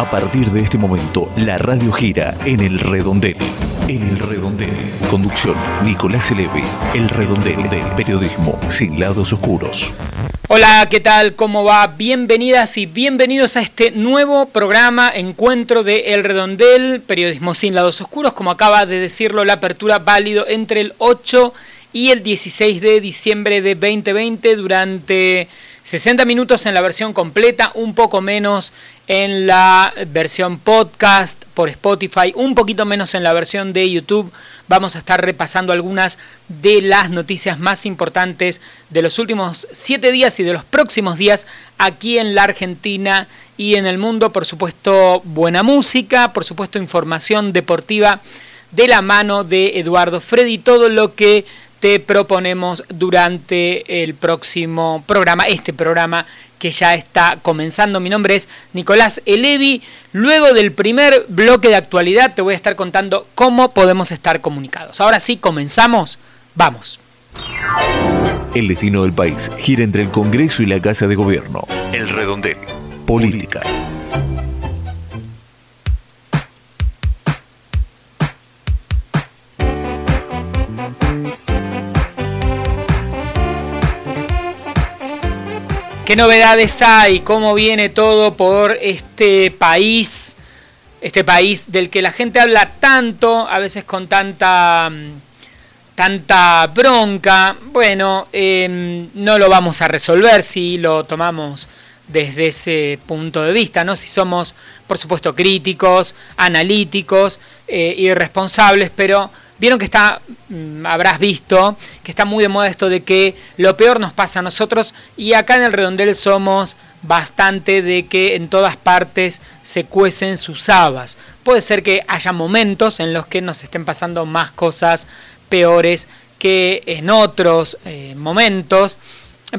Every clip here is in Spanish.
A partir de este momento, la radio gira en el redondel. En el redondel. Conducción, Nicolás Eleve. El redondel del periodismo sin lados oscuros. Hola, ¿qué tal? ¿Cómo va? Bienvenidas y bienvenidos a este nuevo programa, encuentro de El Redondel, Periodismo sin lados oscuros, como acaba de decirlo, la apertura válido entre el 8 y el 16 de diciembre de 2020 durante 60 minutos en la versión completa, un poco menos en la versión podcast por Spotify, un poquito menos en la versión de YouTube. Vamos a estar repasando algunas de las noticias más importantes de los últimos 7 días y de los próximos días aquí en la Argentina y en el mundo. Por supuesto, buena música, por supuesto, información deportiva de la mano de Eduardo Freddy, todo lo que te proponemos durante el próximo programa, este programa que ya está comenzando. Mi nombre es Nicolás Elevi. Luego del primer bloque de actualidad te voy a estar contando cómo podemos estar comunicados. Ahora sí, comenzamos. Vamos. El destino del país gira entre el Congreso y la Casa de Gobierno. El redondel. Política. ¿Qué novedades hay? ¿Cómo viene todo por este país? Este país del que la gente habla tanto, a veces con tanta, tanta bronca. Bueno, em, no lo vamos a resolver si lo tomamos desde ese punto de vista, ¿no? Si somos, por supuesto, críticos, analíticos eh, y pero Vieron que está, mm, habrás visto, que está muy de moda esto de que lo peor nos pasa a nosotros y acá en el redondel somos bastante de que en todas partes se cuecen sus habas. Puede ser que haya momentos en los que nos estén pasando más cosas peores que en otros eh, momentos.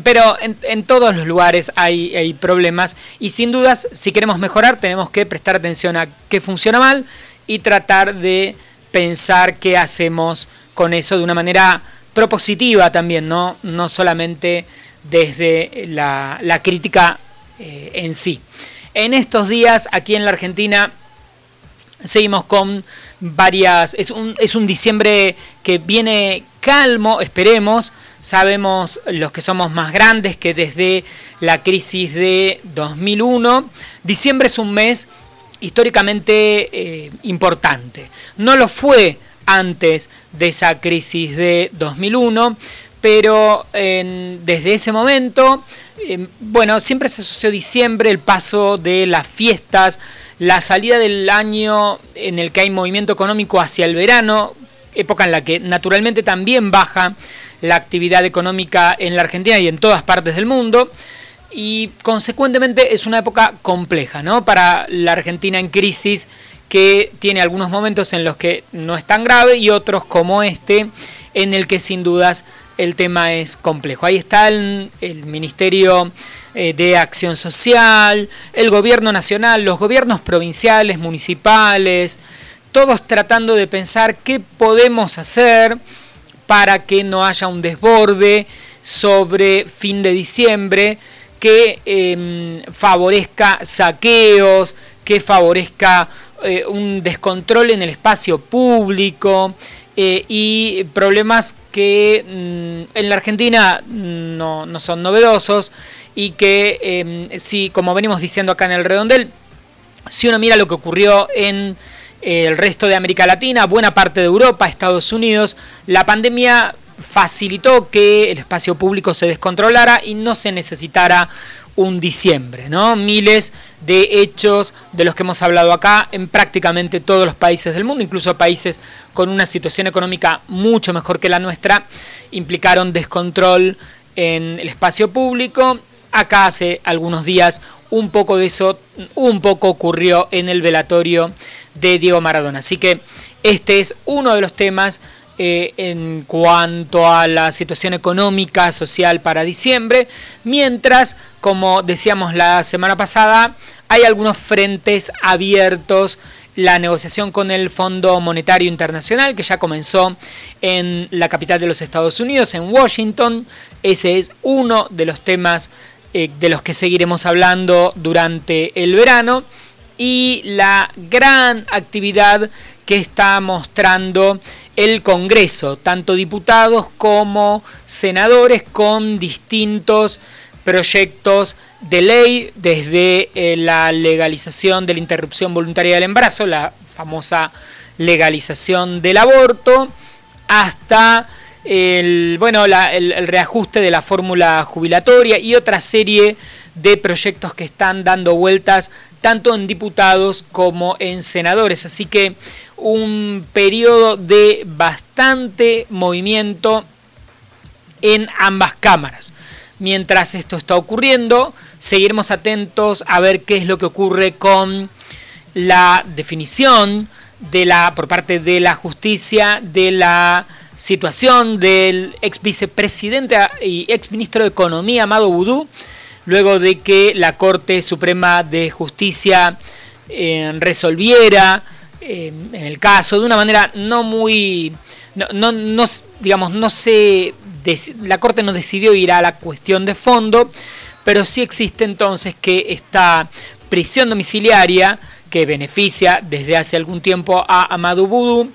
Pero en, todos los lugares hay, hay, problemas y sin dudas si queremos mejorar tenemos que prestar atención a qué funciona mal y tratar de pensar qué hacemos con eso de una manera propositiva también, no, no solamente desde la, crítica eh, en sí. En estos días, aquí en la Argentina, seguimos con varias. Es un, es un diciembre que viene calmo, esperemos. Sabemos los que somos más grandes que desde la crisis de 2001, diciembre es un mes históricamente eh, importante. No lo fue antes de esa crisis de 2001, pero desde ese momento, em, bueno, siempre se asoció diciembre, el paso de las fiestas, la salida del año en el que hay movimiento económico hacia el verano, época en la que naturalmente también baja la actividad económica en la Argentina y en todas partes del mundo y consecuentemente es una época compleja ¿no? para la Argentina en crisis que tiene algunos momentos en los que no es tan grave y otros como este en el que sin dudas el tema es complejo. Ahí está el, Ministerio eh, de Acción Social, el Gobierno Nacional, los gobiernos provinciales, municipales, todos tratando de pensar qué podemos hacer para que no haya un desborde sobre fin de diciembre que em, favorezca saqueos, que favorezca eh, un descontrol en el espacio público eh, y problemas que mm, en la Argentina no, son novedosos y que em, si, como venimos diciendo acá en el redondel, si uno mira lo que ocurrió en eh, el resto de América Latina, buena parte de Europa, Estados Unidos, la pandemia facilitó que el espacio público se descontrolara y no se necesitara un diciembre, ¿no? Miles de hechos de los que hemos hablado acá en prácticamente todos los países del mundo, incluso países con una situación económica mucho mejor que la nuestra, implicaron descontrol en el espacio público. Acá hace algunos días un poco de eso, un poco ocurrió en el velatorio de Diego Maradona. Así que este es uno de los temas eh, en cuanto a la situación económica, social para diciembre, mientras, como decíamos la semana pasada, hay algunos frentes abiertos la negociación con el Fondo Monetario Internacional, que ya comenzó en la capital de los Estados Unidos, en Washington. Ese es uno de los temas eh, de los que seguiremos hablando durante el verano. y la gran actividad que está mostrando el Congreso, tanto diputados como senadores con distintos proyectos de ley, desde eh, la legalización de la interrupción voluntaria del embarazo, la famosa legalización del aborto, hasta el, bueno, el, reajuste de la fórmula jubilatoria y otra serie de proyectos que están dando vueltas tanto en diputados como en senadores. Así que un periodo de bastante movimiento en ambas cámaras. Mientras esto está ocurriendo, seguiremos atentos a ver qué es lo que ocurre con la definición de la por parte de la justicia de la situación del ex vicepresidente y ex ministro de Economía Amado Boudou, luego de que la Corte Suprema de Justicia eh, resolviera eh, en el caso de una manera no muy no, no, digamos no se la Corte no decidió ir a la cuestión de fondo, pero sí existe entonces que esta prisión domiciliaria que beneficia desde hace algún tiempo a Amadou Boudou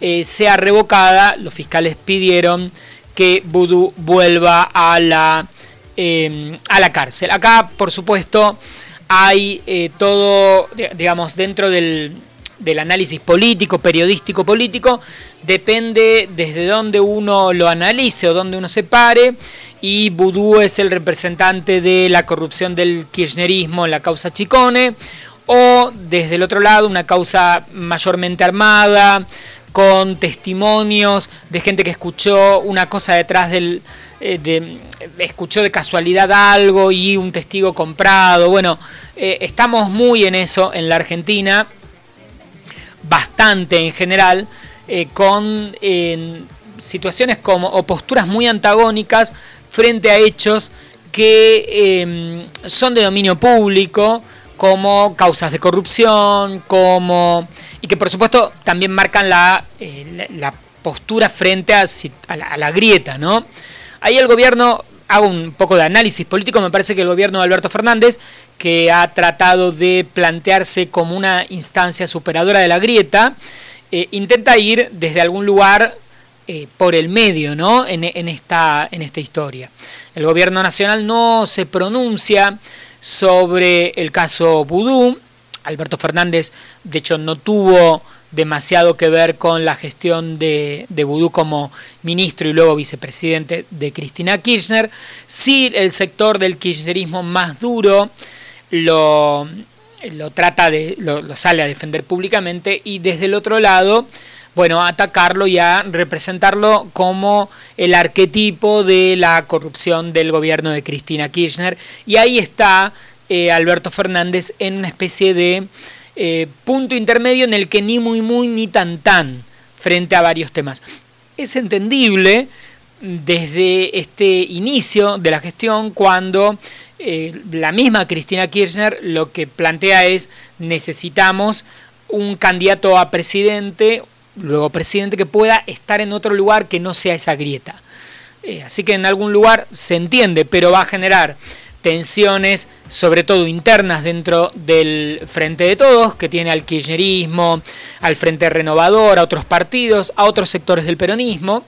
eh, sea revocada. Los fiscales pidieron que Boudou vuelva a la, em, a la cárcel. Acá, por supuesto, hay eh, todo, digamos, dentro del, del análisis político, periodístico político, depende desde dónde uno lo analice o dónde uno se pare, y Vudú es el representante de la corrupción del kirchnerismo en la causa Chicone, o desde el otro lado una causa mayormente armada, con testimonios de gente que escuchó una cosa detrás del... Eh, de, escuchó de casualidad algo y un testigo comprado. Bueno, eh, estamos muy en eso en la Argentina bastante en general, eh, con situaciones como o posturas muy antagónicas frente a hechos que em, son de dominio público, como causas de corrupción, como y que por supuesto también marcan la, eh, la, postura frente a, la, a, la, grieta, ¿no? Ahí el gobierno hago un poco de análisis político, me parece que el gobierno de Alberto Fernández, que ha tratado de plantearse como una instancia superadora de la grieta, eh, intenta ir desde algún lugar eh, por el medio ¿no? En, esta, en esta historia. El gobierno nacional no se pronuncia sobre el caso Vudú. Alberto Fernández, de hecho, no tuvo demasiado que ver con la gestión de, de como ministro y luego vicepresidente de Cristina Kirchner. Sí, el sector del kirchnerismo más duro lo, lo trata de, lo, sale a defender públicamente y desde el otro lado, bueno, atacarlo y a representarlo como el arquetipo de la corrupción del gobierno de Cristina Kirchner. Y ahí está eh, Alberto Fernández en una especie de eh, punto intermedio en el que ni muy muy ni tan tan frente a varios temas. Es entendible desde este inicio de la gestión cuando eh, la misma Cristina Kirchner lo que plantea es necesitamos un candidato a presidente, luego presidente que pueda estar en otro lugar que no sea esa grieta. Eh, así que en algún lugar se entiende, pero va a generar tensiones, sobre todo internas dentro del Frente de Todos, que tiene al kirchnerismo, al Frente Renovador, a otros partidos, a otros sectores del peronismo.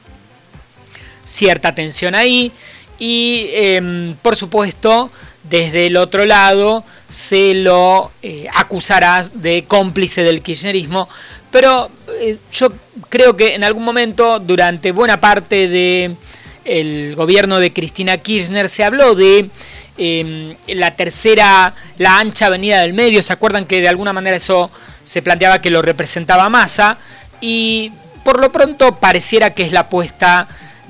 Cierta tensión ahí y, em, por supuesto, desde el otro lado se lo eh, acusarás de cómplice del kirchnerismo, pero eh, yo creo que en algún momento, durante buena parte del el gobierno de Cristina Kirchner, se habló de Em, la tercera, la ancha avenida del medio, ¿se acuerdan que de alguna manera eso se planteaba que lo representaba Massa? Y por lo pronto pareciera que es la apuesta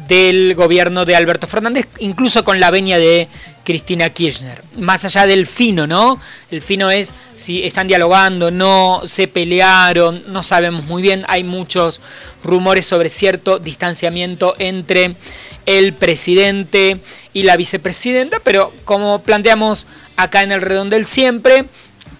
del gobierno de Alberto Fernández, incluso con la veña de Cristina Kirchner. Más allá del fino, ¿no? El fino es si están dialogando, no se pelearon, no sabemos muy bien. Hay muchos rumores sobre cierto distanciamiento entre el presidente y la vicepresidenta, pero como planteamos acá en el redondel siempre,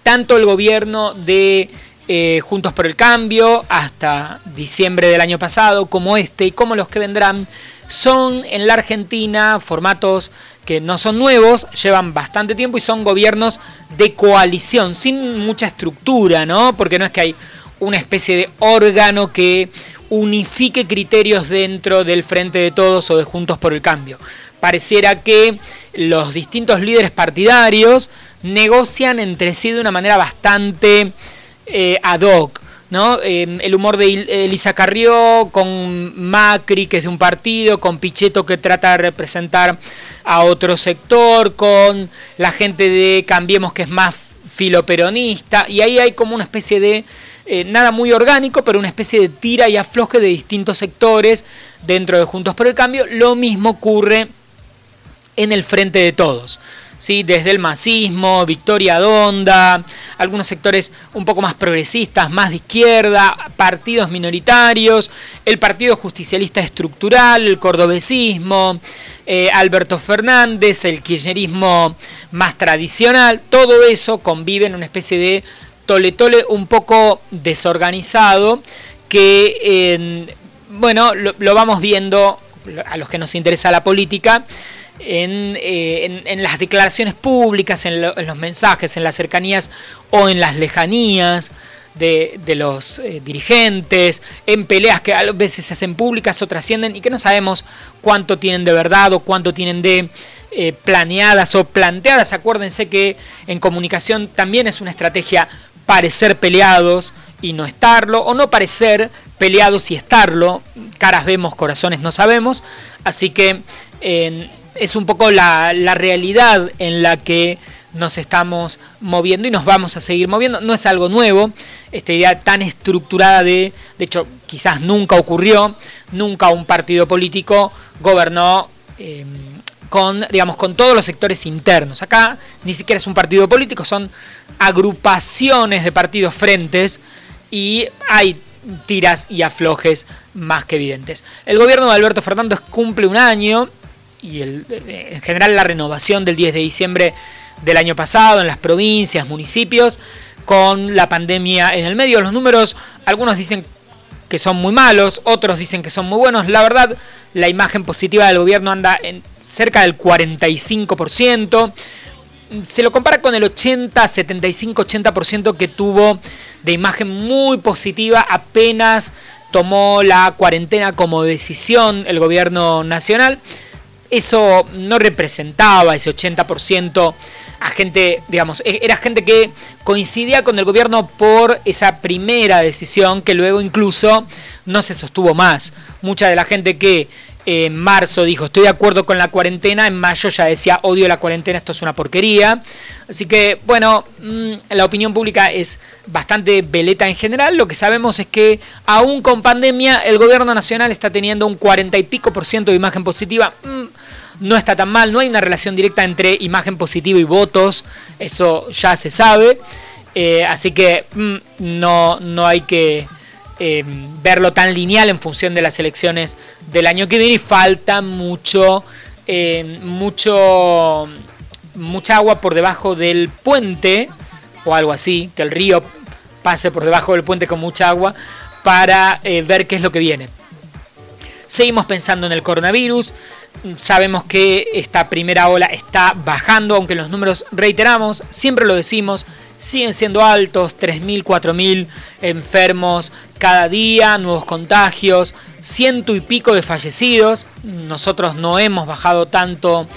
tanto el gobierno de eh, Juntos por el Cambio hasta diciembre del año pasado, como este y como los que vendrán, son en la Argentina formatos que no son nuevos, llevan bastante tiempo y son gobiernos de coalición, sin mucha estructura, ¿no? Porque no es que hay una especie de órgano que unifique criterios dentro del Frente de Todos o de Juntos por el Cambio. Pareciera que los distintos líderes partidarios negocian entre sí de una manera bastante eh, ad hoc. ¿no? Em, el humor de Elisa Carrió con Macri, que es de un partido, con Pichetto, que trata de representar a otro sector, con la gente de Cambiemos, que es más filoperonista, y ahí hay como una especie de, eh, nada muy orgánico, pero una especie de tira y afloje de distintos sectores dentro de Juntos por el Cambio. Lo mismo ocurre en el frente de todos. ¿Sí? desde el masismo, Victoria Donda, algunos sectores un poco más progresistas, más de izquierda, partidos minoritarios, el Partido Justicialista Estructural, el cordobesismo, eh, Alberto Fernández, el kirchnerismo más tradicional, todo eso convive en una especie de tole-tole un poco desorganizado que, bueno, lo vamos viendo a los que nos interesa la política eh, en, las declaraciones públicas, en, los mensajes, en las cercanías o en las lejanías de, los eh, dirigentes, en peleas que a veces se hacen públicas o trascienden y que no sabemos cuánto tienen de verdad o cuánto tienen de eh, planeadas o planteadas. Acuérdense que en comunicación también es una estrategia parecer peleados y no estarlo, o no parecer peleados y estarlo, caras vemos, corazones no sabemos, así que es un poco la, realidad en la que nos estamos moviendo y nos vamos a seguir moviendo. No es algo nuevo, esta idea tan estructurada de, de hecho, quizás nunca ocurrió, nunca un partido político gobernó em, con, digamos, con todos los sectores internos. Acá ni siquiera es un partido político, son agrupaciones de partidos frentes y hay tiras y aflojes más que evidentes. El gobierno de Alberto Fernández cumple un año y el, en general la renovación del 10 de diciembre del año pasado en las provincias, municipios, con la pandemia en el medio. Los números, algunos dicen que son muy malos, otros dicen que son muy buenos. La verdad, la imagen positiva del gobierno anda en cerca del 45%. Se lo compara con el 80, 75, 80% que tuvo de imagen muy positiva apenas tomó la cuarentena como decisión el gobierno nacional eso no representaba ese 80% a gente, digamos, e-, era gente que coincidía con el gobierno por esa primera decisión que luego incluso no se sostuvo más. Mucha de la gente que en marzo dijo estoy de acuerdo con la cuarentena, en mayo ya decía odio la cuarentena, esto es una porquería. Así que bueno, mm, la opinión pública es bastante veleta en general. Lo que sabemos es que aún con pandemia el gobierno nacional está teniendo un 40 y pico por ciento de imagen positiva. Mm, no está tan mal, no hay una relación directa entre imagen positiva y votos, esto ya se sabe. Eh, así que mm, no, no hay que eh, verlo tan lineal en función de las elecciones del año que viene y falta mucho, eh, mucho, mucha agua por debajo del puente o algo así, que el río pase por debajo del puente con mucha agua para eh, ver qué es lo que viene. Seguimos pensando en el coronavirus, sabemos que esta primera ola está bajando, aunque los números, reiteramos, siempre lo decimos, siguen siendo altos, 3.000, 4.000 enfermos cada día, nuevos contagios, ciento y pico de fallecidos. Nosotros no hemos bajado tanto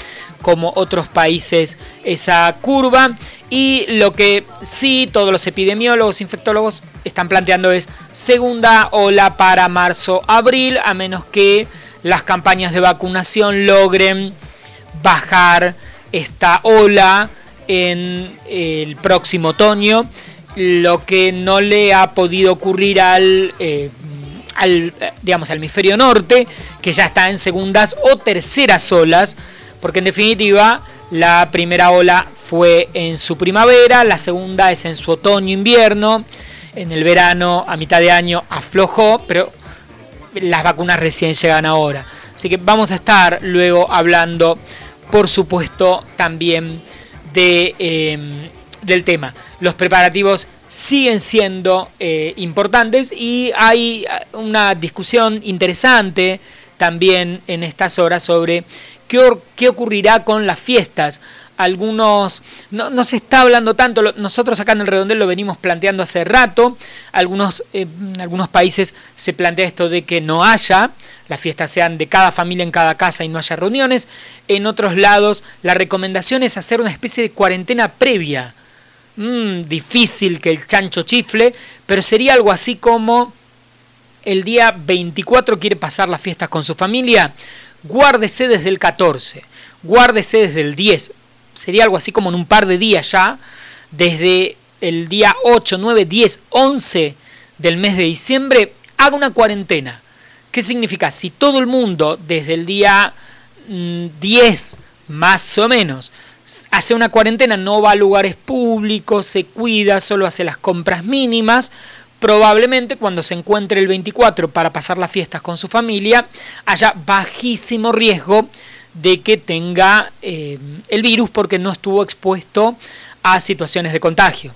como otros países esa curva. Y lo que sí todos los epidemiólogos, infectólogos están planteando es segunda ola para marzo-abril, a menos que las campañas de vacunación logren bajar esta ola en el próximo otoño, lo que no le ha podido ocurrir al, eh, al, digamos, al hemisferio norte, que ya está en segundas o terceras olas, porque en definitiva la primera ola fue en su primavera, la segunda es en su otoño-invierno, en el verano a mitad de año aflojó, pero las vacunas recién llegan ahora. Así que vamos a estar luego hablando, por supuesto, también de, em, del tema. Los preparativos siguen siendo eh, importantes y hay una discusión interesante también en estas horas sobre qué, ocurrirá con las fiestas. Algunos, no, se está hablando tanto, nosotros acá en el redondel lo venimos planteando hace rato, algunos, eh, algunos países se plantea esto de que no haya, las fiestas sean de cada familia en cada casa y no haya reuniones, en otros lados la recomendación es hacer una especie de cuarentena previa, mm, difícil que el chancho chifle, pero sería algo así como el día 24 quiere pasar las fiestas con su familia, guárdese desde el 14, guárdese desde el 10, sería algo así como en un par de días ya, desde el día 8, 9, 10, 11 del mes de diciembre, haga una cuarentena. ¿Qué significa? Si todo el mundo desde el día 10 mm, más o menos hace una cuarentena, no va a lugares públicos, se cuida, solo hace las compras mínimas, probablemente cuando se encuentre el 24 para pasar las fiestas con su familia, haya bajísimo riesgo de que tenga eh, el virus porque no estuvo expuesto a situaciones de contagio.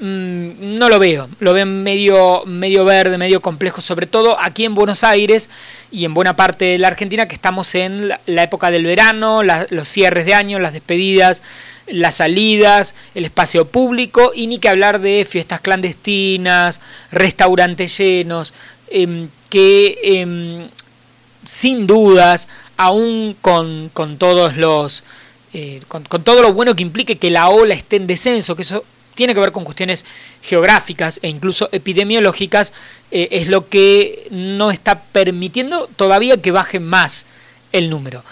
Mm, no lo veo, lo veo medio, medio verde, medio complejo, sobre todo aquí en Buenos Aires y en buena parte de la Argentina que estamos en la, época del verano, los cierres de año, las despedidas, las salidas, el espacio público y ni que hablar de fiestas clandestinas, restaurantes llenos, em, que em, sin dudas, aún con, todos los... Eh, con, todo lo bueno que implique que la ola esté en descenso, que eso tiene que ver con cuestiones geográficas e incluso epidemiológicas, eh, es lo que no está permitiendo todavía que baje más el número.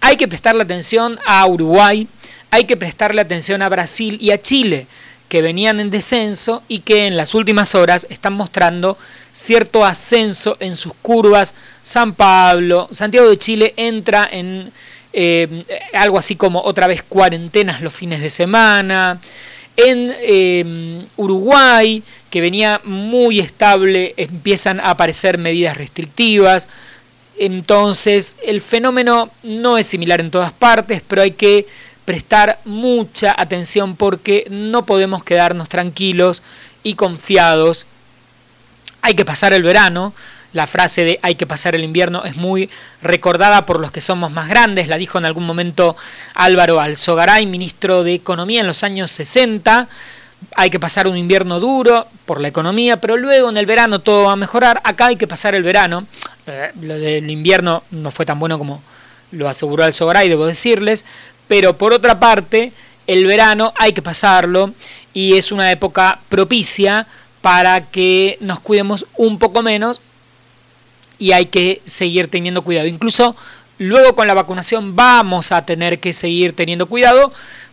Hay que prestarle atención a Uruguay, hay que prestarle atención a Brasil y a Chile, que venían en descenso y que en las últimas horas están mostrando cierto ascenso en sus curvas. San Pablo, Santiago de Chile entra en eh, algo así como otra vez cuarentenas los fines de semana. En eh, Uruguay, que venía muy estable, empiezan a aparecer medidas restrictivas. Entonces, el fenómeno no es similar en todas partes, pero hay que prestar mucha atención porque no podemos quedarnos tranquilos y confiados. Hay que pasar el verano. La frase de hay que pasar el invierno es muy recordada por los que somos más grandes. La dijo en algún momento Álvaro Alzogaray, ministro de Economía en los años 60. Hay que pasar un invierno duro por la economía, pero luego en el verano todo va a mejorar. Acá hay que pasar el verano. Eh, lo del invierno no fue tan bueno como lo aseguró Alzogaray, debo decirles, pero por otra parte, el verano hay que pasarlo y es una época propicia para que nos cuidemos un poco menos y hay que seguir teniendo cuidado. Incluso luego con la vacunación vamos a tener que seguir teniendo cuidado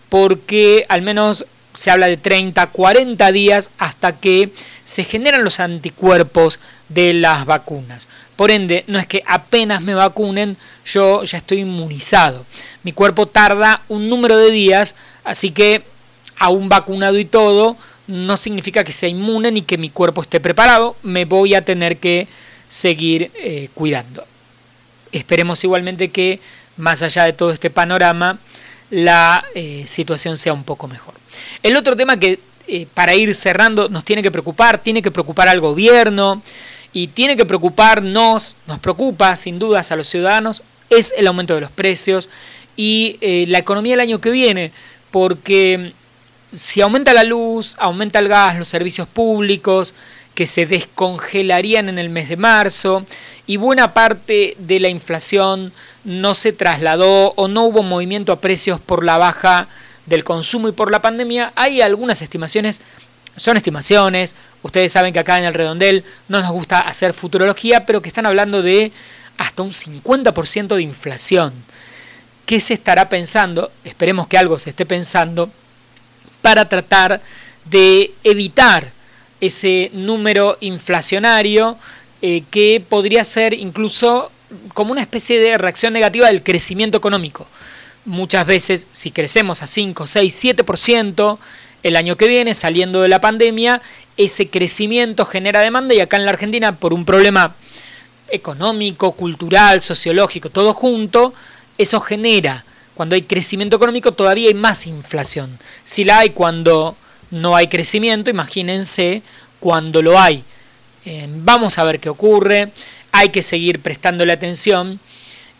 porque al menos se habla de 30, 40 días hasta que se generan los anticuerpos de las vacunas. Por ende, no es que apenas me vacunen, yo ya estoy inmunizado. Mi cuerpo tarda un número de días, así que aún vacunado y todo, no significa que sea inmune ni que mi cuerpo esté preparado, me voy a tener que seguir eh, cuidando. Esperemos igualmente que, más allá de todo este panorama, la eh, situación sea un poco mejor. El otro tema que eh, para ir cerrando nos tiene que preocupar, tiene que preocupar al gobierno, y tiene que preocuparnos, nos preocupa sin dudas a los ciudadanos, es el aumento de los precios y eh, la economía el año que viene, porque si aumenta la luz, aumenta el gas, los servicios públicos, que se descongelarían en el mes de marzo, y buena parte de la inflación no se trasladó o no hubo movimiento a precios por la baja del consumo y por la pandemia, hay algunas estimaciones son estimaciones, ustedes saben que acá en el redondel no nos gusta hacer futurología, pero que están hablando de hasta un 50% de inflación. ¿Qué se estará pensando? Esperemos que algo se esté pensando para tratar de evitar ese número inflacionario eh, que podría ser incluso como una especie de reacción negativa del crecimiento económico. Muchas veces, si crecemos a 5, 6, 7%, el año que viene, saliendo de la pandemia, ese crecimiento genera demanda y acá en la Argentina, por un problema económico, cultural, sociológico, todo junto, eso genera, cuando hay crecimiento económico, todavía hay más inflación. Si la hay cuando no hay crecimiento, imagínense cuando lo hay. Eh, vamos a ver qué ocurre, hay que seguir prestándole atención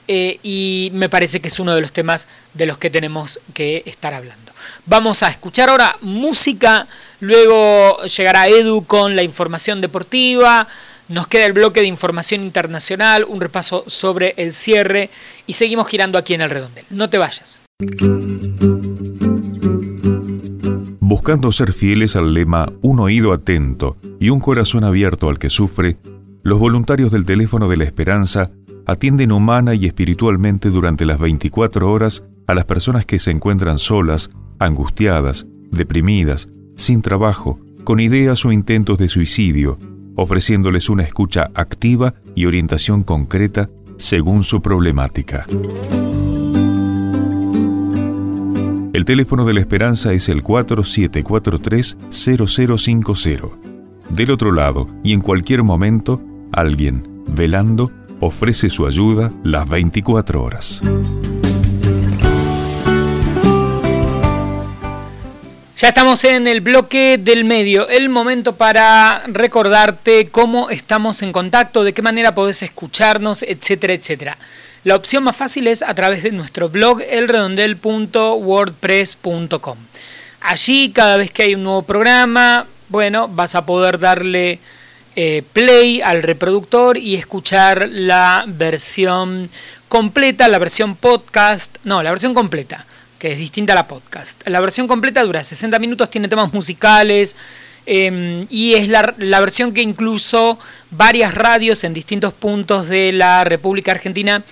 eh, y me parece que es uno de los temas de los que tenemos que estar hablando. Vamos a escuchar ahora música, luego llegará Edu con la información deportiva, nos queda el bloque de información internacional, un repaso sobre el cierre y seguimos girando aquí en el redondel. No te vayas. Buscando ser fieles al lema Un oído atento y un corazón abierto al que sufre, los voluntarios del teléfono de la esperanza atienden humana y espiritualmente durante las 24 horas a las personas que se encuentran solas, angustiadas, deprimidas, sin trabajo, con ideas o intentos de suicidio, ofreciéndoles una escucha activa y orientación concreta según su problemática. El teléfono de la esperanza es el 4743-0050. Del otro lado, y en cualquier momento, alguien, velando, ofrece su ayuda las 24 horas. Ya estamos en el bloque del medio, el momento para recordarte cómo estamos en contacto, de qué manera podés escucharnos, etcétera, etcétera. La opción más fácil es a través de nuestro blog elredondel.wordpress.com. Allí cada vez que hay un nuevo programa, bueno, vas a poder darle eh, play al reproductor y escuchar la versión completa, la versión podcast, no, la versión completa que es distinta a la podcast. La versión completa dura 60 minutos, tiene temas musicales em, y es la, versión que incluso varias radios en distintos puntos de la República Argentina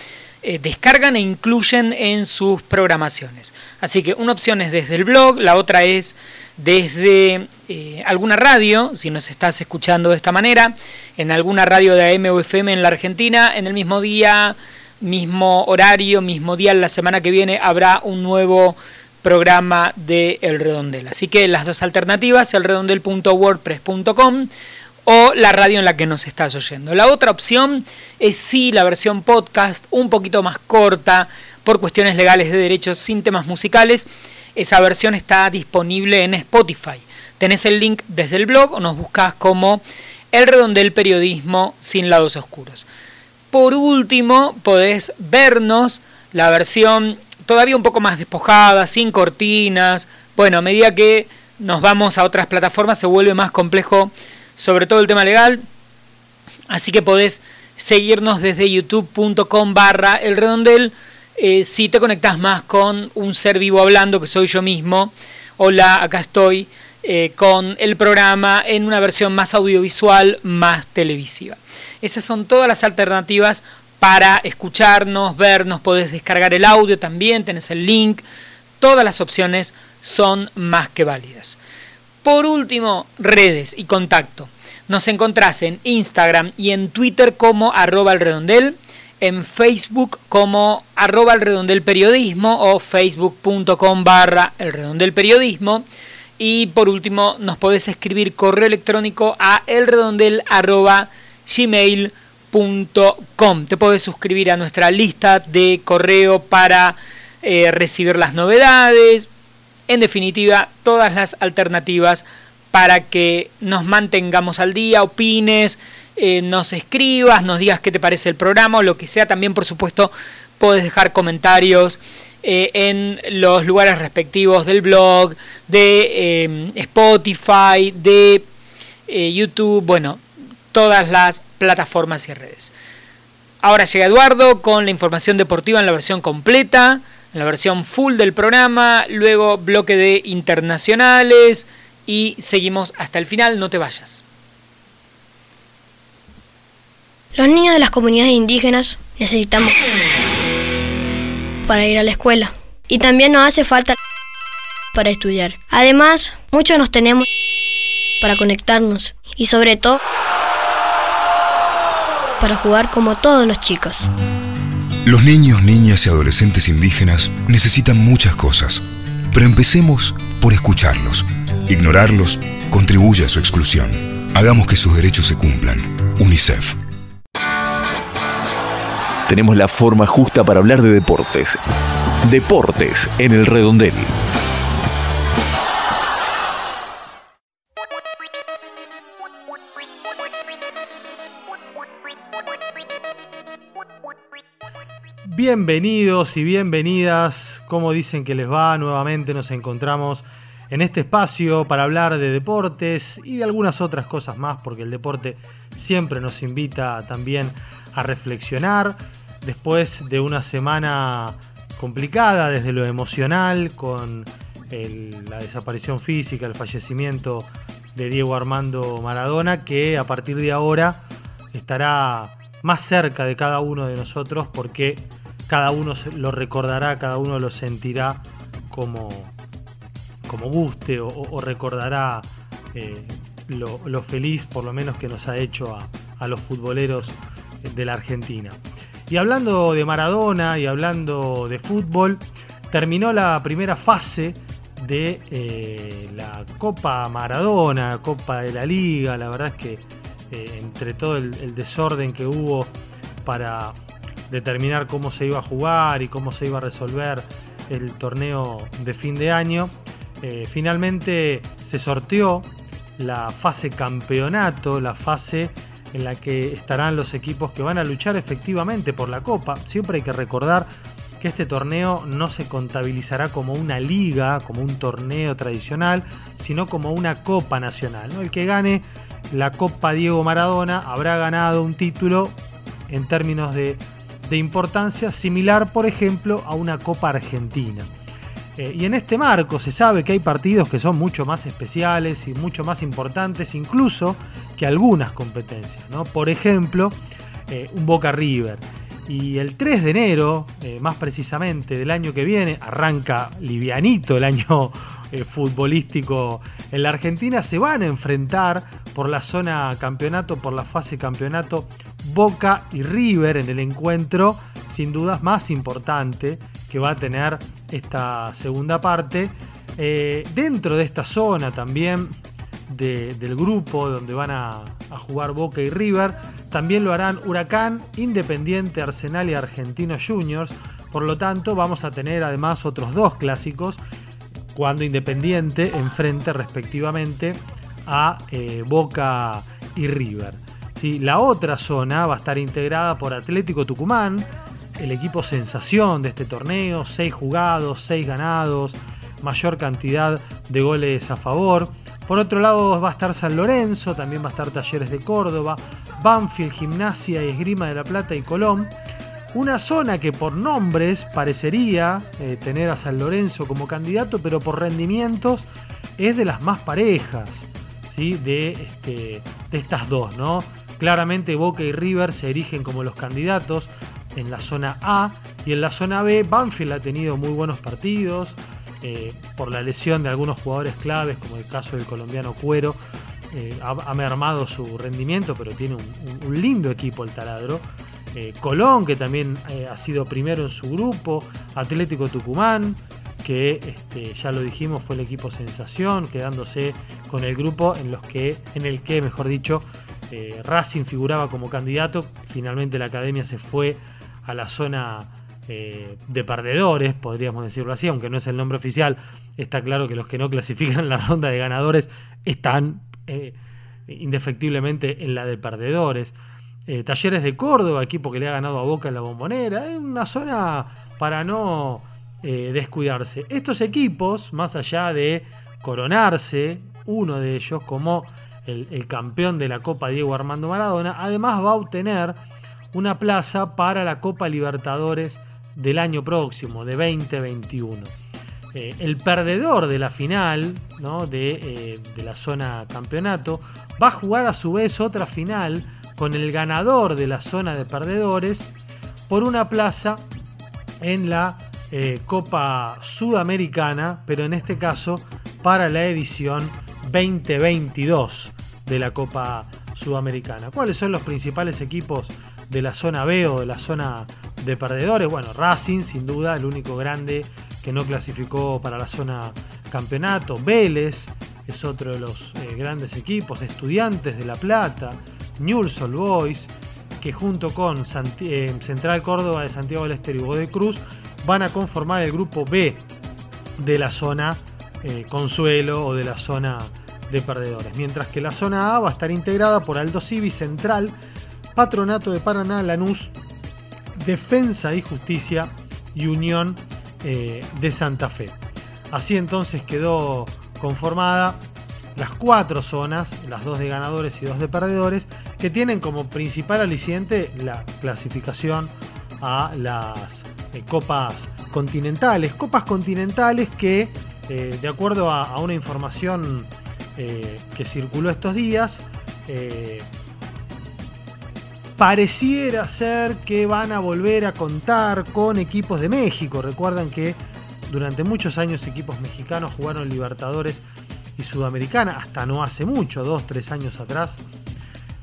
eh, descargan e incluyen en sus programaciones. Así que una opción es desde el blog, la otra es desde eh, alguna radio, si nos estás escuchando de esta manera, en alguna radio de AM o FM en la Argentina, en el mismo día mismo horario, mismo día, la semana que viene habrá un nuevo programa de El Redondel. Así que las dos alternativas, elredondel.wordpress.com o la radio en la que nos estás oyendo. La otra opción es sí la versión podcast, un poquito más corta, por cuestiones legales de derechos sin temas musicales. Esa versión está disponible en Spotify. Tenés el link desde el blog o nos buscas como El Redondel Periodismo sin lados oscuros por último, podés vernos la versión todavía un poco más despojada, sin cortinas. Bueno, a medida que nos vamos a otras plataformas se vuelve más complejo, sobre todo el tema legal. Así que podés seguirnos desde youtube.com barra el redondel. Eh, si te conectás más con un ser vivo hablando, que soy yo mismo, hola, acá estoy, eh, con el programa en una versión más audiovisual, más televisiva. Esas son todas las alternativas para escucharnos, vernos, podés descargar el audio también, tenés el link, todas las opciones son más que válidas. Por último, redes y contacto. Nos encontrás en Instagram y en Twitter como arroba el redondel, en Facebook como arroba el redondel periodismo o facebook.com barra el periodismo. Y por último, nos podés escribir correo electrónico a elredondel arroba gmail.com. Te puedes suscribir a nuestra lista de correo para eh, recibir las novedades. En definitiva, todas las alternativas para que nos mantengamos al día, opines, eh, nos escribas, nos digas qué te parece el programa lo que sea. También, por supuesto, puedes dejar comentarios eh, en los lugares respectivos del blog, de Spotify, de YouTube. Bueno, todas las plataformas y redes. Ahora llega Eduardo con la información deportiva en la versión completa, en la versión full del programa, luego bloque de internacionales y seguimos hasta el final, no te vayas. Los niños de las comunidades indígenas necesitamos para ir a la escuela y también nos hace falta para estudiar. Además, muchos nos tenemos para conectarnos y sobre todo para jugar como todos los chicos. Los niños, niñas y adolescentes indígenas necesitan muchas cosas, pero empecemos por escucharlos. Ignorarlos contribuye a su exclusión. Hagamos que sus derechos se cumplan. UNICEF. Tenemos la forma justa para hablar de deportes. Deportes en el redondel. Bienvenidos y bienvenidas. Como dicen que les va, nuevamente nos encontramos en este espacio para hablar de deportes y de algunas otras cosas más, porque el deporte siempre nos invita también a reflexionar. Después de una semana complicada desde lo emocional, con la desaparición física, el fallecimiento de Diego Armando Maradona, que a partir de ahora estará más cerca de cada uno de nosotros porque cada uno lo recordará, cada uno lo sentirá como, como guste o, recordará eh, lo, feliz por lo menos que nos ha hecho a, los futboleros de la Argentina. Y hablando de Maradona y hablando de fútbol, terminó la primera fase de eh, la Copa Maradona, Copa de la Liga. La verdad es que eh, entre todo el, desorden que hubo para determinar cómo se iba a jugar y cómo se iba a resolver el torneo de fin de año. Eh, finalmente se sorteó la fase campeonato, la fase en la que estarán los equipos que van a luchar efectivamente por la Copa. Siempre hay que recordar que este torneo no se contabilizará como una liga, como un torneo tradicional, sino como una Copa Nacional. El que gane la Copa Diego Maradona habrá ganado un título en términos de importancia similar, por ejemplo, a una Copa Argentina. Eh, y en este marco se sabe que hay partidos que son mucho más especiales y mucho más importantes incluso que algunas competencias. ¿no? Por ejemplo, eh, un Boca River. Y el 3 de enero, eh, más precisamente del año que viene, arranca livianito el año futbolístico en la Argentina, se van a enfrentar por la zona campeonato, por la fase campeonato, Boca y River en el encuentro, sin dudas más importante que va a tener esta segunda parte. Eh, dentro de esta zona también del grupo donde van a, jugar Boca y River, también lo harán Huracán, Independiente, Arsenal y Argentinos Juniors. Por lo tanto, vamos a tener además otros dos clásicos cuando Independiente enfrente respectivamente a eh, Boca y River. La otra zona va a estar integrada por Atlético Tucumán, el equipo sensación de este torneo, 6 jugados, 6 ganados, mayor cantidad de goles a favor. Por otro lado va a estar San Lorenzo, también va a estar Talleres de Córdoba, Banfield, Gimnasia y Esgrima de la Plata y Colón. Una zona que por nombres parecería eh, tener a San Lorenzo como candidato, pero por rendimientos es de las más parejas ¿sí? de, este, de estas dos, ¿no? Claramente Boca y River se erigen como los candidatos en la zona A y en la zona B Banfield ha tenido muy buenos partidos eh, por la lesión de algunos jugadores claves como el caso del colombiano Cuero. Eh, ha, mermado su rendimiento pero tiene un, lindo equipo el taladro. Eh, Colón que también ha sido primero en su grupo. Atlético Tucumán que este, ya lo dijimos fue el equipo sensación quedándose con el grupo en, los que, en el que mejor dicho eh, Racing figuraba como candidato, finalmente la academia se fue a la zona eh, de perdedores, podríamos decirlo así, aunque no es el nombre oficial, está claro que los que no clasifican la ronda de ganadores están eh, indefectiblemente en la de perdedores. Talleres de Córdoba, equipo que le ha ganado a Boca en la bombonera, es una zona para no descuidarse. Estos equipos, más allá de coronarse, uno de ellos como el, campeón de la Copa Diego Armando Maradona, además va a obtener una plaza para la Copa Libertadores del año próximo, de 2021. Eh, el perdedor de la final eh, de, la zona campeonato va a jugar a su vez otra final con el ganador de la zona de perdedores por una plaza en la eh, Copa Sudamericana, pero en este caso para la edición 2022 de la Copa Sudamericana. ¿Cuáles son los principales equipos de la zona B o de la zona de perdedores? Bueno, Racing, sin duda, el único grande que no clasificó para la zona campeonato. Vélez es otro de los eh, grandes equipos. Estudiantes de La Plata, Newell's Old Boys, que junto con eh, Central Córdoba de Santiago del Estero y Godoy Cruz van a conformar el grupo B de la zona eh, Consuelo o de la zona de perdedores, mientras que la zona A va a estar integrada por Aldo Civi Central, Patronato de Paraná, Lanús, Defensa y Justicia y Unión eh, de Santa Fe. Así entonces quedó conformada las cuatro zonas, las dos de ganadores y dos de perdedores, que tienen como principal aliciente la clasificación a las eh, copas continentales. Copas continentales que, eh, de acuerdo a, una información eh, que circuló estos días, pareciera ser que van a volver a contar con equipos de México. Recuerdan que durante muchos años equipos mexicanos jugaron Libertadores y Sudamericana, hasta no hace mucho, dos, tres años atrás.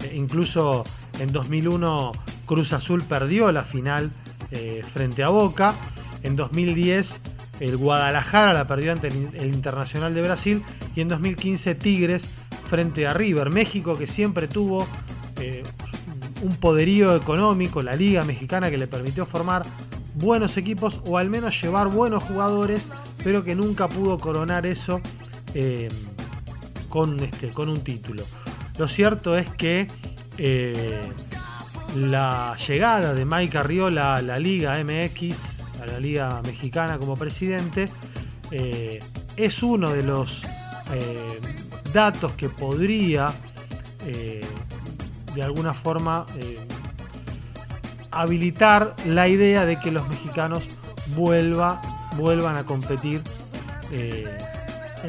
E incluso en 2001 Cruz Azul perdió la final eh, frente a Boca. En 2010 el Guadalajara la perdió ante el, Internacional de Brasil. Y en 2015 Tigres frente a River. México que siempre tuvo eh, un poderío económico, la liga mexicana que le permitió formar buenos equipos o al menos llevar buenos jugadores, pero que nunca pudo coronar eso eh, con, este, con un título. Lo cierto es que eh, la llegada de Mike Arriola a la Liga MX, a la Liga Mexicana como presidente, eh, es uno de los datos que podría de alguna forma habilitar la idea de que los mexicanos vuelva, vuelvan a competir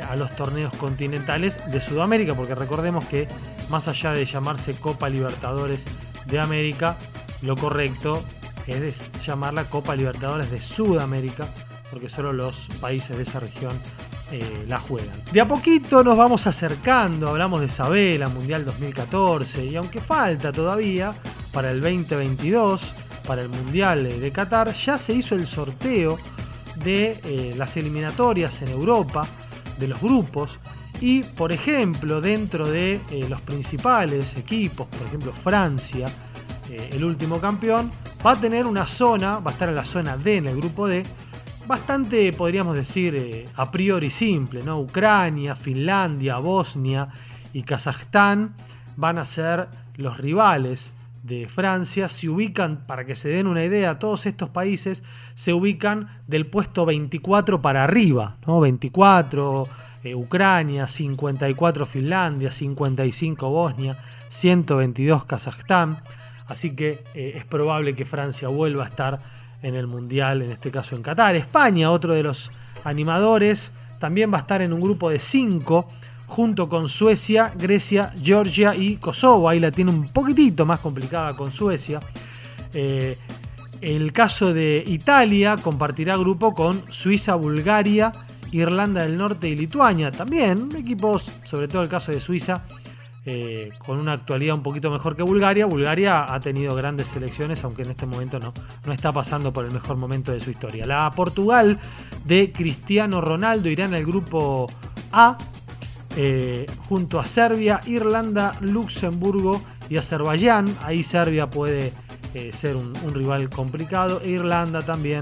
a los torneos continentales de Sudamérica, porque recordemos que más allá de llamarse Copa Libertadores de América, lo correcto es llamarla Copa Libertadores de Sudamérica, porque solo los países de esa región eh, la juegan. De a poquito nos vamos acercando, hablamos de Sabela, Mundial 2014, y aunque falta todavía para el 2022, para el Mundial de Qatar, ya se hizo el sorteo de eh, las eliminatorias en Europa de los grupos y, por ejemplo, dentro de eh, los principales equipos, por ejemplo Francia, eh, el último campeón, va a tener una zona, va a estar en la zona D, en el grupo D, bastante, podríamos decir, eh, a priori simple, ¿no? Ucrania, Finlandia, Bosnia y Kazajstán van a ser los rivales de Francia se ubican, para que se den una idea, todos estos países se ubican del puesto 24 para arriba, ¿no? 24 Ucrania, 54 Finlandia, 55 Bosnia, 122 Kazajstán, así que eh, es probable que Francia vuelva a estar en el Mundial, en este caso en Qatar. España, otro de los animadores, también va a estar en un grupo de 5 junto con Suecia, Grecia, Georgia y Kosovo. Ahí la tiene un poquitito más complicada con Suecia. Eh, el caso de Italia compartirá grupo con Suiza, Bulgaria, Irlanda del Norte y Lituania. También equipos, sobre todo el caso de Suiza, eh, con una actualidad un poquito mejor que Bulgaria. Bulgaria ha tenido grandes selecciones, aunque en este momento no, no está pasando por el mejor momento de su historia. La Portugal de Cristiano Ronaldo irá en el grupo A eh, junto a Serbia, Irlanda, Luxemburgo y Azerbaiyán. Ahí Serbia puede eh, ser un, rival complicado. E Irlanda también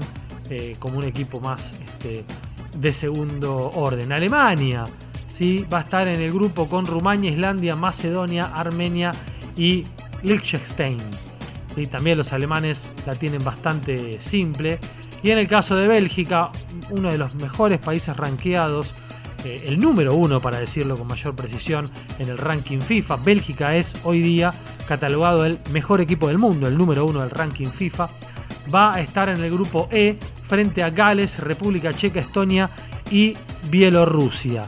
como un equipo más este, de segundo orden. Alemania ¿sí? va a estar en el grupo con Rumania, Islandia, Macedonia, Armenia y Liechtenstein. y También los alemanes la tienen bastante simple. Y en el caso de Bélgica, uno de los mejores países ranqueados eh, el número uno, para decirlo con mayor precisión, en el ranking FIFA. Bélgica es hoy día catalogado el mejor equipo del mundo, el número uno del ranking FIFA. Va a estar en el grupo E frente a Gales, República Checa, Estonia y Bielorrusia.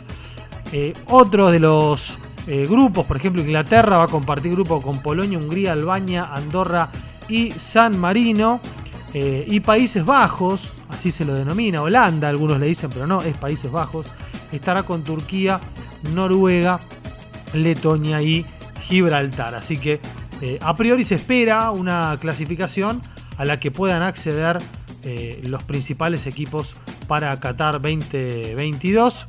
Eh, otro de los eh, grupos, por ejemplo, Inglaterra va a compartir grupo con Polonia, Hungría, Albania, Andorra y San Marino. y Países Bajos, así se lo denomina, Holanda, algunos le dicen, pero no, es Países Bajos estará con Turquía, Noruega, Letonia y Gibraltar. Así que eh, a priori se espera una clasificación a la que puedan acceder eh, los principales equipos para Qatar 2022.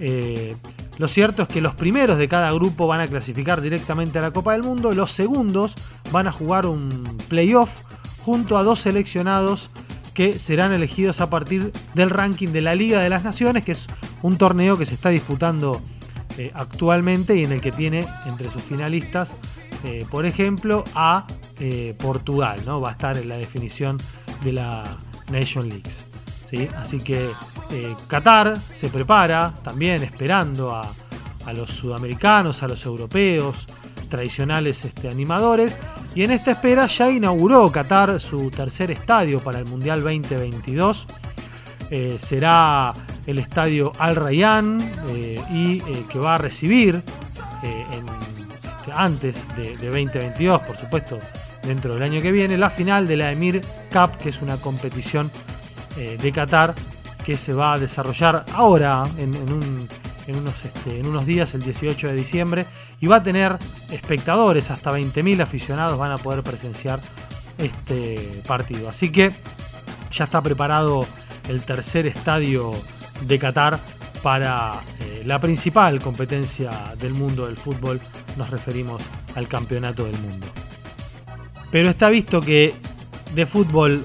Eh, lo cierto es que los primeros de cada grupo van a clasificar directamente a la Copa del Mundo, los segundos van a jugar un playoff junto a dos seleccionados que serán elegidos a partir del ranking de la Liga de las Naciones, que es un torneo que se está disputando eh, actualmente y en el que tiene entre sus finalistas, por ejemplo, a Portugal, ¿no? Va a estar en la definición de la Nation Leagues. ¿sí? Así que eh, Qatar se prepara también esperando a, a, los sudamericanos, a los europeos, tradicionales este, animadores. Y en esta espera ya inauguró Qatar su tercer estadio para el Mundial 2022. Eh, será el estadio Al Rayyan y que va a recibir este, antes de 2022, por supuesto, dentro del año que viene, la final de la Emir Cup, que es una competición eh, de Qatar que se va a desarrollar ahora, en, unos, este, en, unos, días, el 18 de diciembre, y va a tener espectadores, hasta 20.000 aficionados van a poder presenciar este partido. Así que ya está preparado el tercer estadio de Qatar para eh, la principal competencia del mundo del fútbol, nos referimos al Campeonato del Mundo. Pero está visto que de fútbol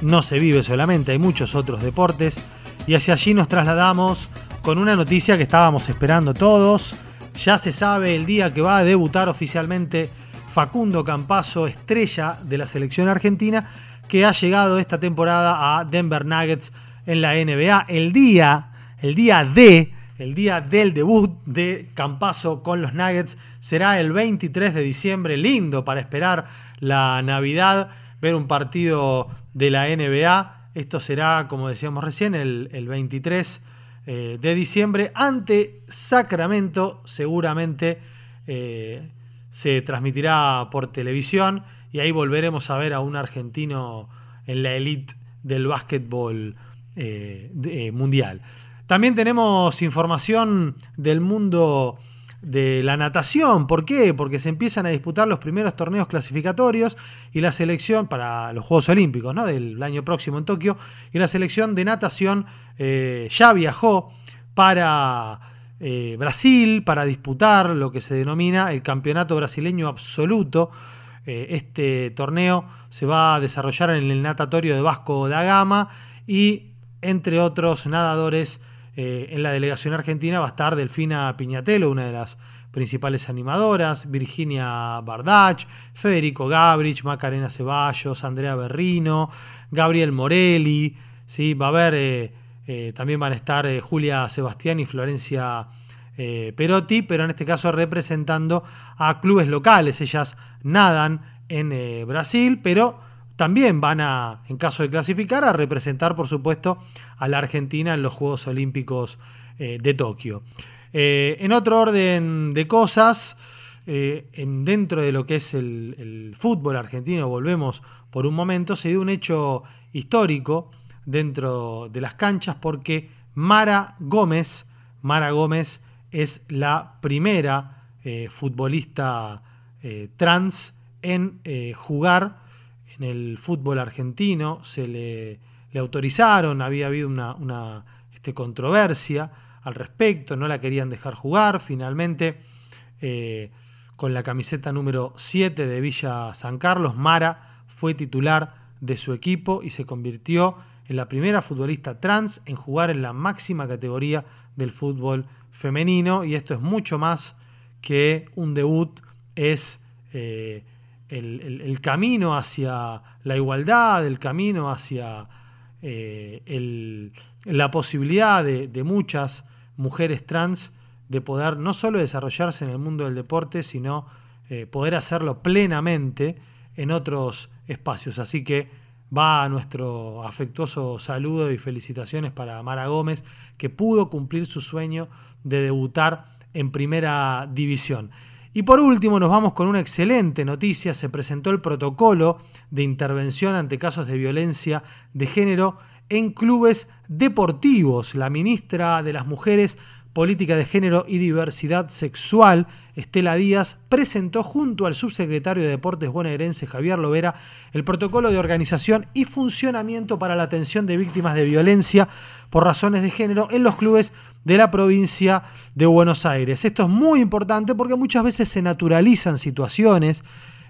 no se vive solamente, hay muchos otros deportes y hacia allí nos trasladamos con una noticia que estábamos esperando todos. Ya se sabe el día que va a debutar oficialmente Facundo Campazo, estrella de la selección argentina, que ha llegado esta temporada a Denver Nuggets en la NBA. El día, el día de, el día del debut de Campazo con los Nuggets será el 23 de diciembre, lindo para esperar la Navidad, ver un partido de la NBA. Esto será, como decíamos recién, el, 23 eh, de diciembre ante Sacramento. Seguramente eh, se transmitirá por televisión y ahí volveremos a ver a un argentino en la elite del básquetbol eh, mundial. También tenemos información del mundo de la natación. ¿Por qué? Porque se empiezan a disputar los primeros torneos clasificatorios y la selección para los Juegos Olímpicos ¿no? del año próximo en Tokio. Y la selección de natación eh, ya viajó para eh, Brasil para disputar lo que se denomina el Campeonato Brasileño Absoluto. Eh, este torneo se va a desarrollar en el natatorio de Vasco da Gama y entre otros nadadores eh, en la delegación argentina va a estar Delfina Piñatelo, una de las principales animadoras, Virginia Bardach, Federico Gabrich, Macarena Ceballos, Andrea Berrino, Gabriel Morelli, ¿sí? va a haber, eh, eh, también van a estar Julia Sebastián y Florencia Perotti, pero en este caso representando a clubes locales, ellas nadan en Brasil, pero también van a, en caso de clasificar, a representar, por supuesto, a la Argentina en los Juegos Olímpicos eh, de Tokio. Eh, en otro orden de cosas, eh, en, dentro de lo que es el, fútbol argentino, volvemos por un momento, se dio un hecho histórico dentro de las canchas porque Mara Gómez, Mara Gómez es la primera futbolista trans en jugar en el fútbol argentino, se le, autorizaron, había habido una, este, controversia al respecto, no la querían dejar jugar, finalmente eh, con la camiseta número 7 de Villa San Carlos, Mara fue titular de su equipo y se convirtió en la primera futbolista trans en jugar en la máxima categoría del fútbol femenino y esto es mucho más que un debut, es eh, el, camino hacia la igualdad, el camino hacia eh, la posibilidad de, muchas mujeres trans de poder no solo desarrollarse en el mundo del deporte, sino eh, poder hacerlo plenamente en otros espacios. Así que va nuestro afectuoso saludo y felicitaciones para Mara Gómez, que pudo cumplir su sueño de debutar en primera división. Y por último nos vamos con una excelente noticia. Se presentó el protocolo de intervención ante casos de violencia de género en clubes deportivos. La ministra de las Mujeres, Política de Género y Diversidad Sexual, Estela Díaz, presentó junto al subsecretario de Deportes bonaerense Javier Lovera el protocolo de organización y funcionamiento para la atención de víctimas de violencia por razones de género en los clubes de la provincia de Buenos Aires. Esto es muy importante porque muchas veces se naturalizan situaciones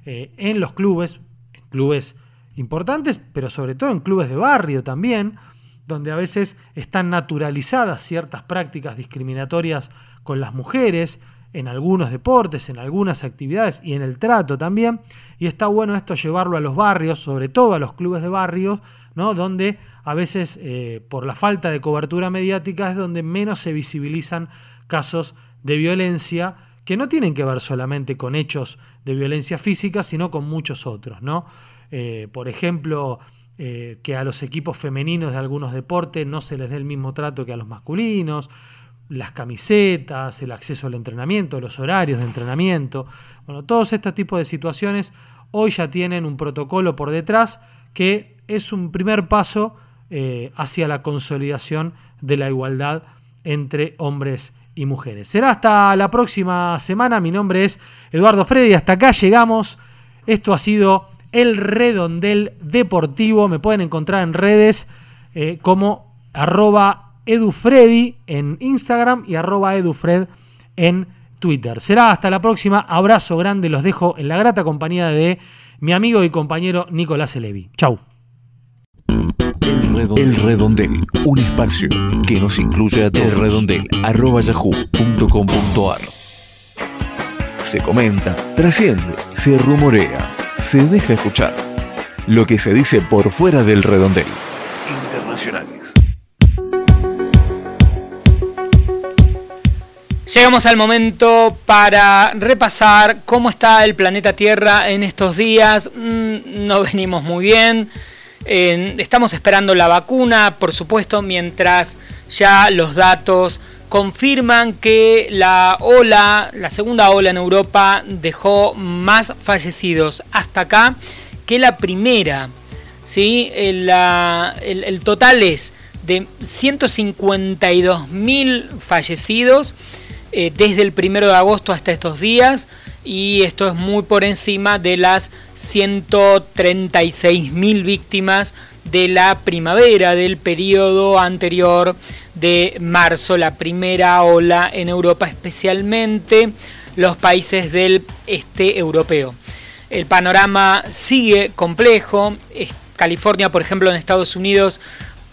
eh, en los clubes, en clubes importantes, pero sobre todo en clubes de barrio también, donde a veces están naturalizadas ciertas prácticas discriminatorias con las mujeres, en algunos deportes, en algunas actividades y en el trato también. Y está bueno esto llevarlo a los barrios, sobre todo a los clubes de barrios, ¿no? donde a veces eh, por la falta de cobertura mediática es donde menos se visibilizan casos de violencia que no tienen que ver solamente con hechos de violencia física, sino con muchos otros. ¿no? Eh, por ejemplo, eh, que a los equipos femeninos de algunos deportes no se les dé el mismo trato que a los masculinos, las camisetas, el acceso al entrenamiento, los horarios de entrenamiento. Bueno, todos estos tipos de situaciones hoy ya tienen un protocolo por detrás que es un primer paso eh, hacia la consolidación de la igualdad entre hombres y mujeres. Será hasta la próxima semana. Mi nombre es Eduardo Freddy. Hasta acá llegamos. Esto ha sido el Redondel Deportivo. Me pueden encontrar en redes eh, como arroba edufredi en Instagram y arroba edufred en Twitter. Será hasta la próxima. Abrazo grande. Los dejo en la grata compañía de mi amigo y compañero Nicolás Elevi. Chau. El redondel, un espacio que nos incluye a todos. El redondel, arroba yahoo.com.ar. Se comenta, trasciende, se rumorea se deja escuchar. Lo que se dice por fuera del redondel. Internacionales. Llegamos al momento para repasar cómo está el planeta Tierra en estos días. Mm, no venimos muy bien. estamos esperando la vacuna, por supuesto, mientras ya los datos confirman que la ola, la segunda ola en Europa dejó más fallecidos hasta acá que la primera. ¿sí? El, total es de 152.000 fallecidos eh, desde el primero de agosto hasta estos días y esto es muy por encima de las 136.000 víctimas de la primavera del periodo anterior de marzo, la primera ola en Europa, especialmente los países del este europeo. El panorama sigue complejo. California, por ejemplo, en Estados Unidos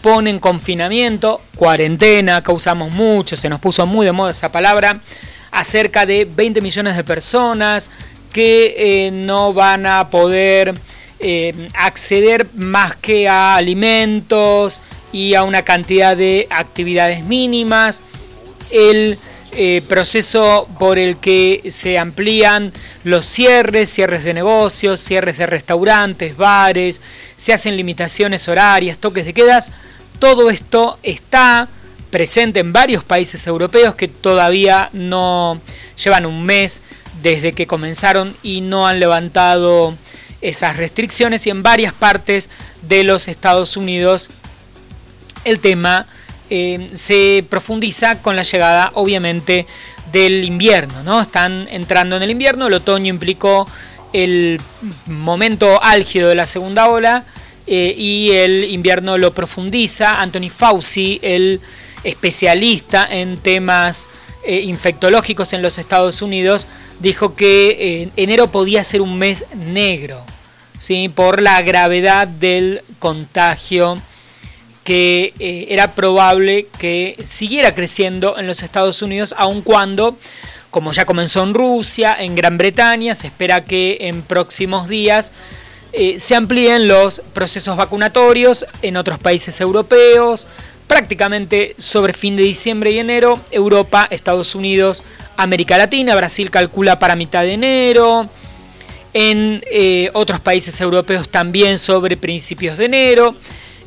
pone en confinamiento, cuarentena, causamos mucho, se nos puso muy de moda esa palabra, a cerca de 20 millones de personas que eh, no van a poder eh, acceder más que a alimentos, y a una cantidad de actividades mínimas. El eh, proceso por el que se amplían los cierres, cierres de negocios, cierres de restaurantes, bares, se hacen limitaciones horarias, toques de quedas, todo esto está presente en varios países europeos que todavía no llevan un mes desde que comenzaron y no han levantado esas restricciones. Y en varias partes de los Estados Unidos el tema eh, se profundiza con la llegada, obviamente, del invierno. ¿no? Están entrando en el invierno, el otoño implicó el momento álgido de la segunda ola eh, y el invierno lo profundiza. Anthony Fauci, el especialista en temas eh, infectológicos en los Estados Unidos, dijo que enero podía ser un mes negro ¿sí? por la gravedad del contagio que eh, era probable que siguiera creciendo en los Estados Unidos, aun cuando, como ya comenzó en Rusia, en Gran Bretaña, se espera que en próximos días eh, se amplíen los procesos vacunatorios en otros países europeos, prácticamente sobre fin de diciembre y enero, Europa, Estados Unidos, América Latina, Brasil calcula para mitad de enero, en eh, otros países europeos también sobre principios de enero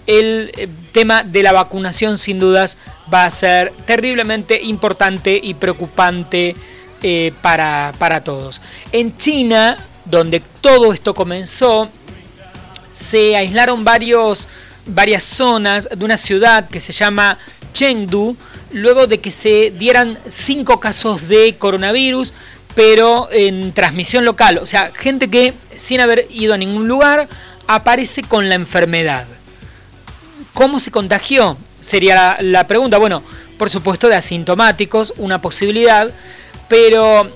el eh, tema de la vacunación sin dudas va a ser terriblemente importante y preocupante eh, para, para todos. En China, donde todo esto comenzó, se aislaron varias zonas de una ciudad que se llama Chengdu, luego de que se dieran cinco casos de coronavirus, pero en transmisión local. O sea, gente que sin haber ido a ningún lugar aparece con la enfermedad. ¿Cómo se contagió? Sería la, pregunta. Bueno, por supuesto de asintomáticos, una posibilidad, pero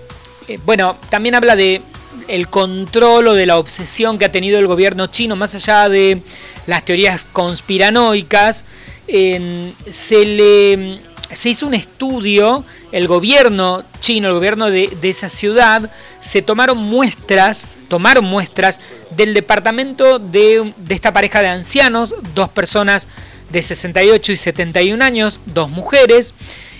eh, bueno, también habla de el control o de la obsesión que ha tenido el gobierno chino, más allá de las teorías conspiranoicas, se le se hizo un estudio, el gobierno chino, el gobierno de, esa ciudad, se tomaron muestras, tomaron muestras del departamento de, esta pareja de ancianos, dos personas de 68 y 71 años, dos mujeres,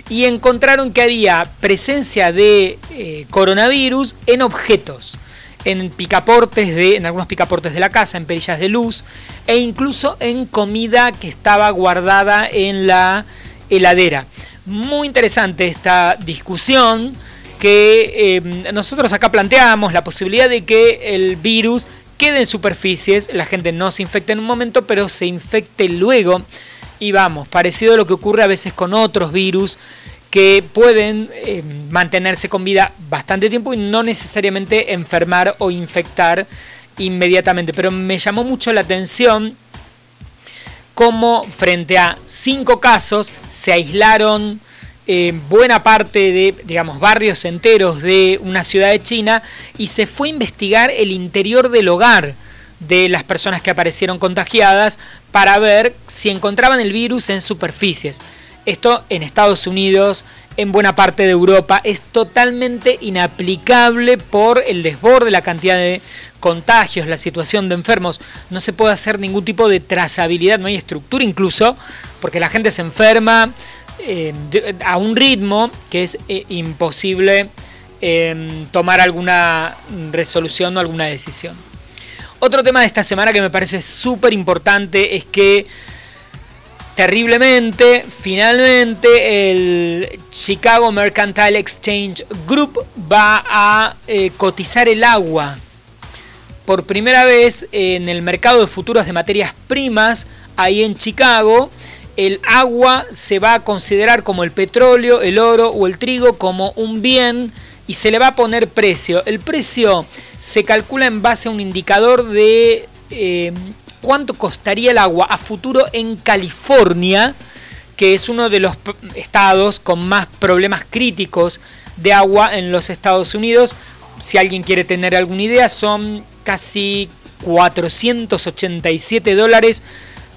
y encontraron que había presencia de eh, coronavirus en objetos, en picaportes de, en algunos picaportes de la casa, en perillas de luz, e incluso en comida que estaba guardada en la heladera. Muy interesante esta discusión que eh, nosotros acá planteamos la posibilidad de que el virus quede en superficies, la gente no se infecte en un momento, pero se infecte luego. Y vamos, parecido a lo que ocurre a veces con otros virus que pueden eh, mantenerse con vida bastante tiempo y no necesariamente enfermar o infectar inmediatamente. Pero me llamó mucho la atención cómo frente a cinco casos se aislaron eh, buena parte de, digamos, barrios enteros de una ciudad de China y se fue a investigar el interior del hogar de las personas que aparecieron contagiadas para ver si encontraban el virus en superficies. Esto en Estados Unidos, en buena parte de Europa, es totalmente inaplicable por el desborde, la cantidad de contagios, la situación de enfermos, no se puede hacer ningún tipo de trazabilidad, no hay estructura incluso, porque la gente se enferma eh, a un ritmo que es eh, imposible em, tomar alguna resolución o alguna decisión. Otro tema de esta semana que me parece súper importante es que terriblemente, finalmente el Chicago Mercantile Exchange Group va a eh, cotizar el agua por primera vez en el mercado de futuros de materias primas, ahí en Chicago, el agua se va a considerar como el petróleo, el oro o el trigo como un bien y se le va a poner precio. El precio se calcula en base a un indicador de eh, cuánto costaría el agua a futuro en California, que es uno de los estados con más problemas críticos de agua en los Estados Unidos. Si alguien quiere tener alguna idea, son casi 487 dólares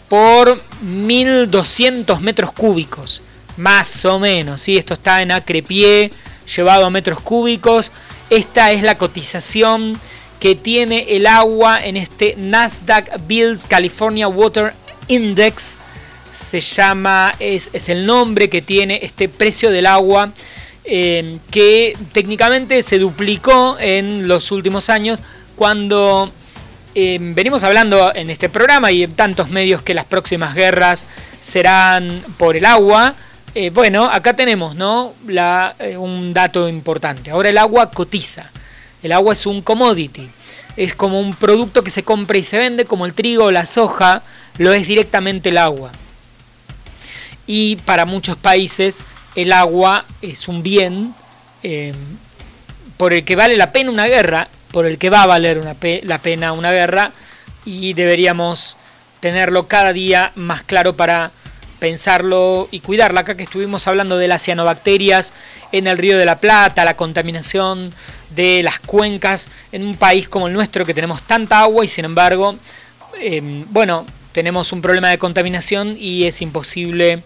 por 1200 metros cúbicos, más o menos. ¿sí? Esto está en acre pie, llevado a metros cúbicos. Esta es la cotización que tiene el agua en este Nasdaq Bills California Water Index. Se llama, es, el nombre que tiene este precio del agua eh, que técnicamente se duplicó en los últimos años cuando em, venimos hablando en este programa y en tantos medios que las próximas guerras serán por el agua, eh, bueno, acá tenemos ¿no? Eh, un dato importante. Ahora el agua cotiza. El agua es un commodity. Es como un producto que se compra y se vende, como el trigo o la soja, lo es directamente el agua. Y para muchos países el agua es un bien em, por el que vale la pena una guerra por el que va a valer una la pena una guerra y deberíamos tenerlo cada día más claro para pensarlo y cuidarla. Acá que estuvimos hablando de las cianobacterias en el río de la Plata, la contaminación de las cuencas en un país como el nuestro que tenemos tanta agua y sin embargo, em, bueno, tenemos un problema de contaminación y es imposible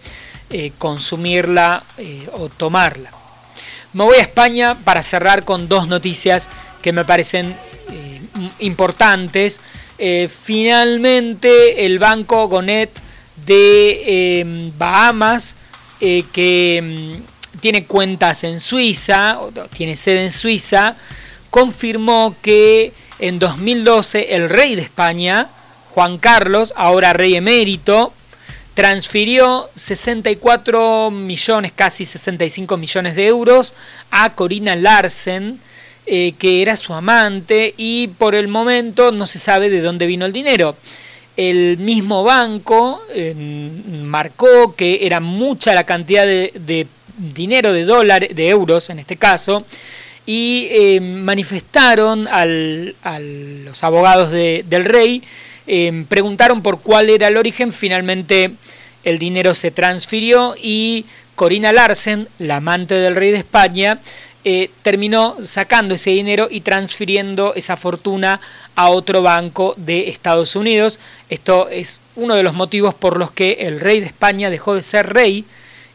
eh, consumirla eh, o tomarla. Me voy a España para cerrar con dos noticias que me parecen eh, importantes. Finalmente el banco Gonet de em, Bahamas, que em, tiene cuentas en Suiza, tiene sede en Suiza, confirmó que en 2012 el rey de España, Juan Carlos, ahora rey emérito, transfirió 64 millones, casi 65 millones de euros a Corina Larsen, eh, que era su amante y por el momento no se sabe de dónde vino el dinero. El mismo banco marcó que era mucha la cantidad de, dinero, de dólares, de euros en este caso, y eh, manifestaron a los abogados del rey, eh, preguntaron por cuál era el origen, finalmente el dinero se transfirió y Corina Larsen, la amante del rey de España, eh, terminó sacando ese dinero y transfiriendo esa fortuna a otro banco de Estados Unidos. Esto es uno de los motivos por los que el rey de España dejó de ser rey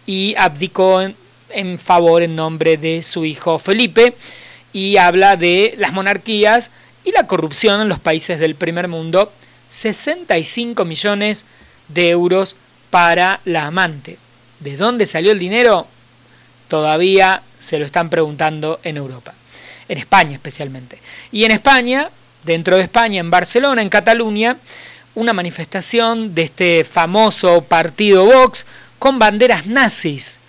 y abdicó en, favor en nombre de su hijo Felipe y habla de las monarquías y la corrupción en los países del primer mundo. 65 millones de euros para la amante. ¿De dónde salió el dinero? Todavía se lo están preguntando en Europa, en España especialmente. Y en España, dentro de España, en Barcelona, en Cataluña, una manifestación de este famoso partido Vox con banderas nazis.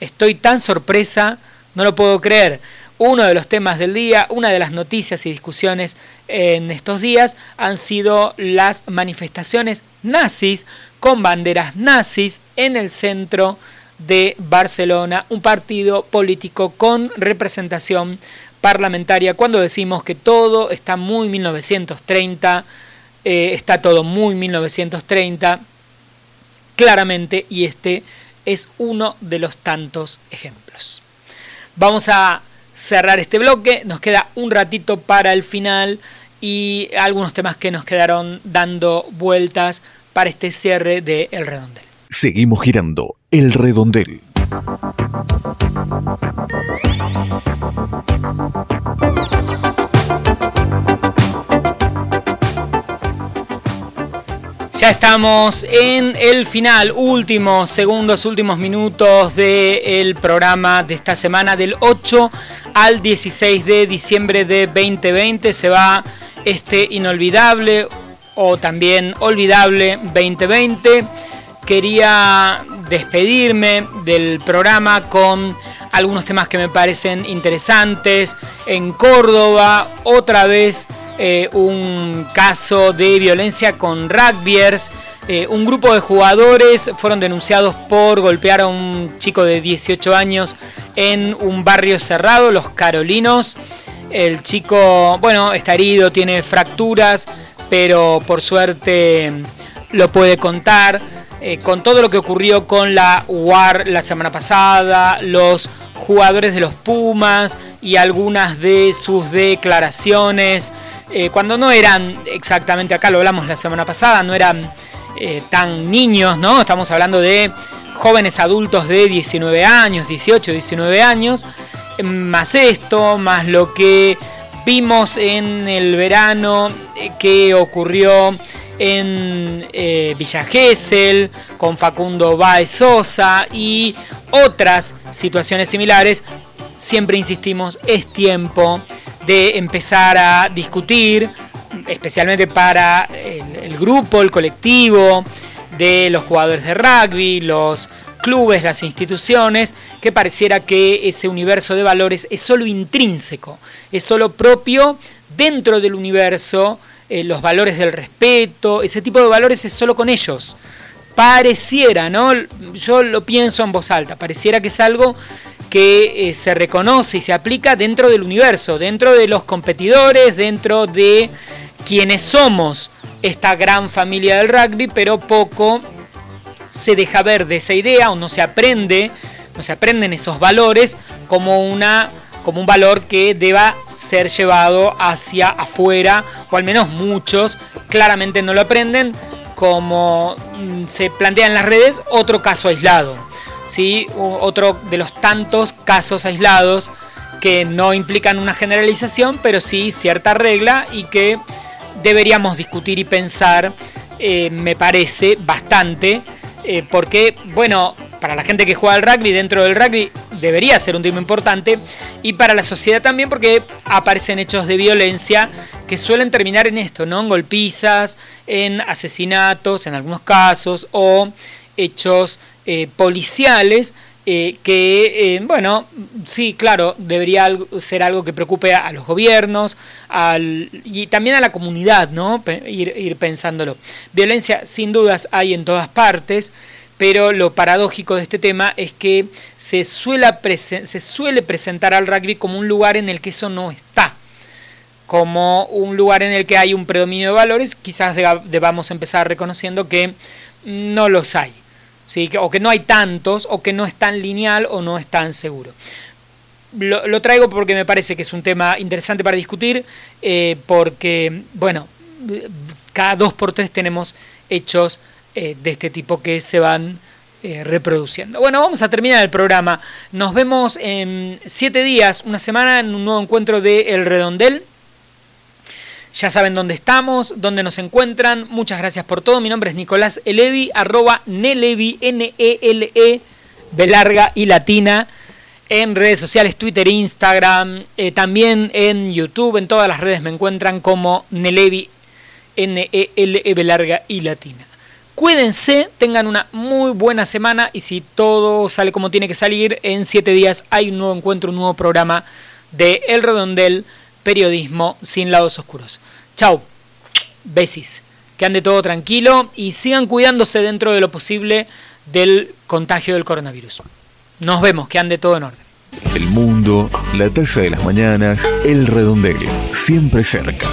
Estoy tan sorpresa, no lo puedo creer. Uno de los temas del día, una de las noticias y discusiones en estos días han sido las manifestaciones nazis con banderas nazis en el centro de Barcelona, un partido político con representación parlamentaria. Cuando decimos que todo está muy 1930, eh, está todo muy 1930, claramente, y este es uno de los tantos ejemplos. Vamos a cerrar este bloque. Nos queda un ratito para el final y algunos temas que nos quedaron dando vueltas para este cierre de El Redondel. Seguimos girando El Redondel. Ya estamos en el final, últimos segundos, últimos minutos del programa de esta semana, del 8 al 16 de diciembre de 2020. Se va este inolvidable o también olvidable 2020. Quería despedirme del programa con algunos temas que me parecen interesantes. En Córdoba, otra vez eh, un caso de violencia con rugbyers. Eh, un grupo de jugadores fueron denunciados por golpear a un chico de 18 años en un barrio cerrado, Los Carolinos. El chico, bueno, está herido, tiene fracturas, pero por suerte lo puede contar. Eh, con todo lo que ocurrió con la UAR la semana pasada, los jugadores de los Pumas y algunas de sus declaraciones eh, cuando no eran exactamente, acá lo hablamos la semana pasada, no eran eh, tan niños, ¿no? Estamos hablando de jóvenes adultos de 19 años, 18, 19 años, más esto, más lo que vimos en el verano eh, que ocurrió en Villa Gesell con Facundo Baez Sosa y otras situaciones similares, siempre insistimos, es tiempo de empezar a discutir, especialmente para el, grupo, el colectivo de los jugadores de rugby, los clubes, las instituciones, que pareciera que ese universo de valores es solo intrínseco, es solo propio dentro del universo, eh, los valores del respeto, ese tipo de valores es solo con ellos. Pareciera, ¿no? Yo lo pienso en voz alta, pareciera que es algo que eh, se reconoce y se aplica dentro del universo, dentro de los competidores, dentro de quienes somos esta gran familia del rugby, pero poco se deja ver de esa idea o no se aprende, no se aprenden esos valores como una como un valor que deba ser llevado hacia afuera, o al menos muchos claramente no lo aprenden, como mm, se plantea en las redes, otro caso aislado. ¿Sí? otro de los tantos casos aislados que no implican una generalización, pero sí cierta regla y que deberíamos discutir y pensar, eh, me parece, bastante, eh, porque, bueno, para la gente que juega al rugby, dentro del rugby debería ser un tema importante, y para la sociedad también, porque aparecen hechos de violencia que suelen terminar en esto, ¿no? En golpizas, en asesinatos, en algunos casos, o hechos eh, policiales eh, que, eh, bueno, sí, claro, debería ser algo que preocupe a, los gobiernos al, y también a la comunidad, ¿no? Ir, pensándolo. Violencia, sin dudas, hay en todas partes, pero lo paradójico de este tema es que se suele presentar al rugby como un lugar en el que eso no está como un lugar en el que hay un predominio de valores, quizás debamos empezar reconociendo que no los hay o que no hay tantos, o que no es tan lineal o no es tan seguro. Lo, traigo porque me parece que es un tema interesante para discutir, eh, porque, bueno, cada dos por tres tenemos hechos eh, de este tipo que se van eh, reproduciendo. Bueno, vamos a terminar el programa. Nos vemos en siete días, una semana, en un nuevo encuentro de El Redondel. Ya saben dónde estamos, dónde nos encuentran. Muchas gracias por todo. Mi nombre es Nicolás Elevi, arroba Nelevi, N-E-L-E, larga y latina, en redes sociales, Twitter, Instagram, eh, también en YouTube, en todas las redes me encuentran como Nelevi, N-E-L-E, larga y latina. Cuídense, tengan una muy buena semana y si todo sale como tiene que salir, en siete días hay un nuevo encuentro, un nuevo programa de El Redondel, periodismo sin lados oscuros. Chau, besis, que ande todo tranquilo y sigan cuidándose dentro de lo posible del contagio del coronavirus. Nos vemos, que ande todo en orden. El mundo, la taza de las mañanas, El Redondel, siempre cerca.